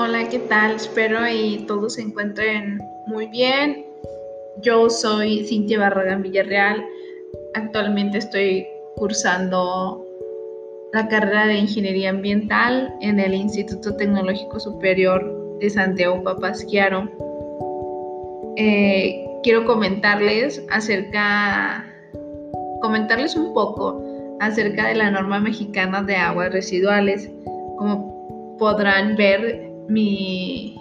Hola, ¿qué tal? Espero y todos se encuentren muy bien. Yo soy Cintia Barragán Villarreal. Actualmente estoy cursando la carrera de Ingeniería Ambiental en el Instituto Tecnológico Superior de Santiago Papasquiaro. Eh, quiero comentarles acerca, comentarles un poco acerca de la norma mexicana de aguas residuales. Como podrán ver, mi,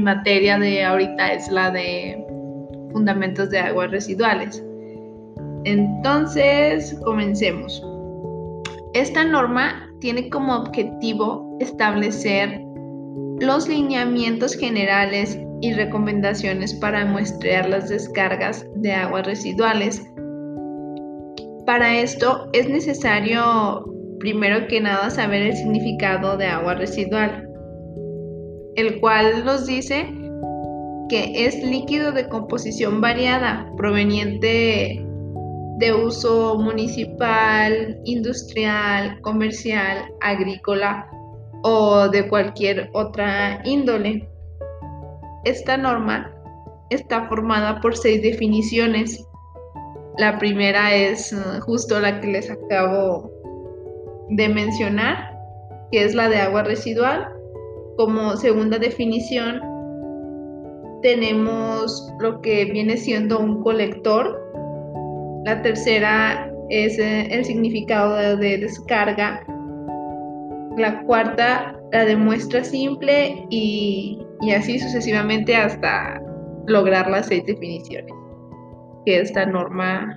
materia de ahorita es la de fundamentos de aguas residuales. Entonces, comencemos. Esta norma tiene como objetivo establecer los lineamientos generales y recomendaciones para muestrear las descargas de aguas residuales. Para esto es necesario, primero que nada, saber el significado de agua residual el cual nos dice que es líquido de composición variada proveniente de uso municipal, industrial, comercial, agrícola o de cualquier otra índole. Esta norma está formada por seis definiciones. La primera es uh, justo la que les acabo de mencionar, que es la de agua residual. Como segunda definición, tenemos lo que viene siendo un colector. La tercera es eh, el significado de descarga. La cuarta, la de muestra simple y, y así sucesivamente hasta lograr las seis definiciones que esta norma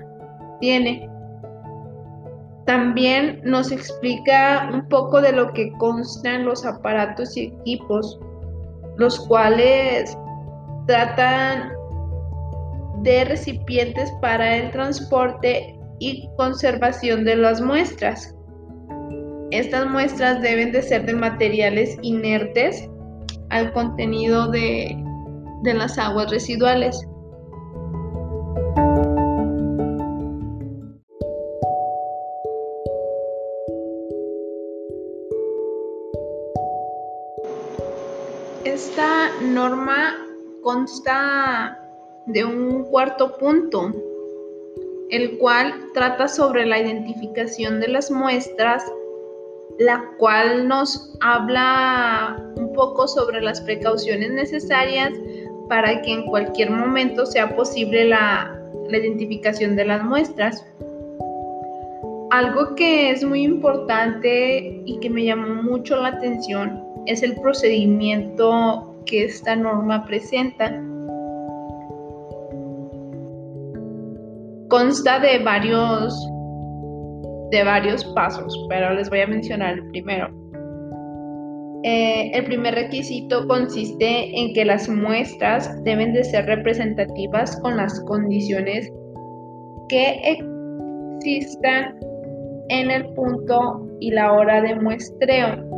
tiene. También nos explica un poco de lo que constan los aparatos y equipos, los cuales tratan de recipientes para el transporte y conservación de las muestras. Estas muestras deben de ser de materiales inertes al contenido de, de las aguas residuales. Norma consta de un cuarto punto, el cual trata sobre la identificación de las muestras, la cual nos habla un poco sobre las precauciones necesarias para que en cualquier momento sea posible la, la identificación de las muestras. Algo que es muy importante y que me llamó mucho la atención es el procedimiento que esta norma presenta. Consta de varios, de varios pasos, pero les voy a mencionar el primero. Eh, el primer requisito consiste en que las muestras deben de ser representativas con las condiciones que existan en el punto y la hora de muestreo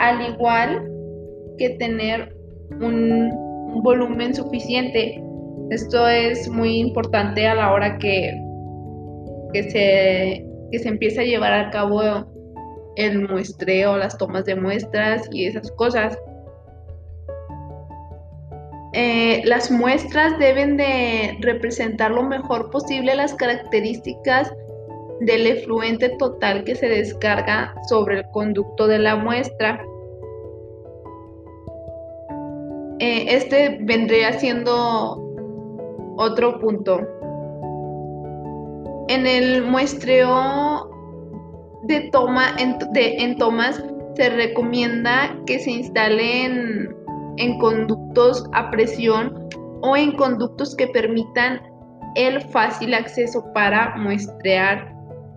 al igual que tener un, volumen suficiente. Esto es muy importante a la hora que, que, se, que se empieza a llevar a cabo el muestreo, las tomas de muestras y esas cosas. Eh, las muestras deben de representar lo mejor posible las características del efluente total que se descarga sobre el conducto de la muestra. Eh, este vendría siendo otro punto. En el muestreo de toma en, tomas se recomienda que se instalen en conductos a presión o en conductos que permitan el fácil acceso para muestrear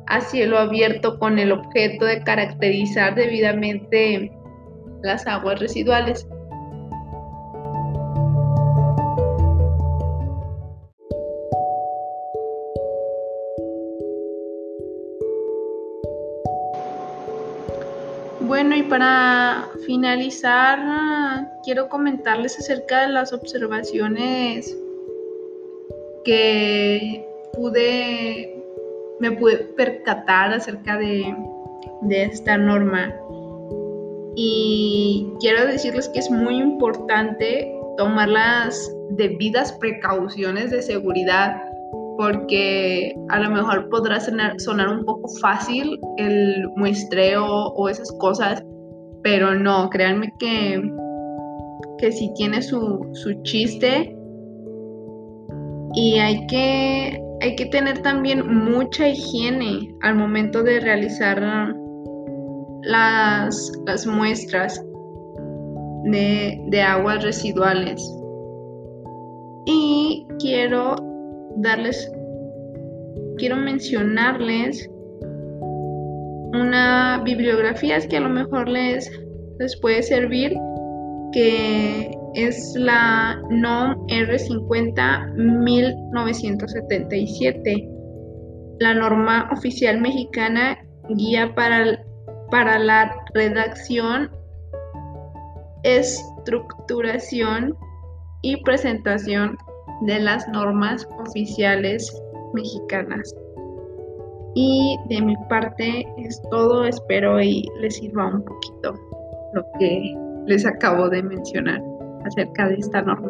a cielo abierto con el objeto de caracterizar debidamente las aguas residuales. Para finalizar, quiero comentarles acerca de las observaciones que pude me pude percatar acerca de, esta norma. y quiero decirles que es muy importante tomar las debidas precauciones de seguridad porque a lo mejor podrá sonar, un poco fácil el muestreo o esas cosas, pero no, créanme que, que sí tiene su, su chiste y hay que, hay que tener también mucha higiene al momento de realizar las, las muestras de, de aguas residuales. Y quiero darles, quiero mencionarles una bibliografía que a lo mejor les, les puede servir, que es la NOM R50 1977, la norma oficial mexicana guía para, para la redacción, estructuración y presentación de las normas oficiales mexicanas. Y de mi parte es todo, espero y les sirva un poquito lo que les acabo de mencionar acerca de esta norma.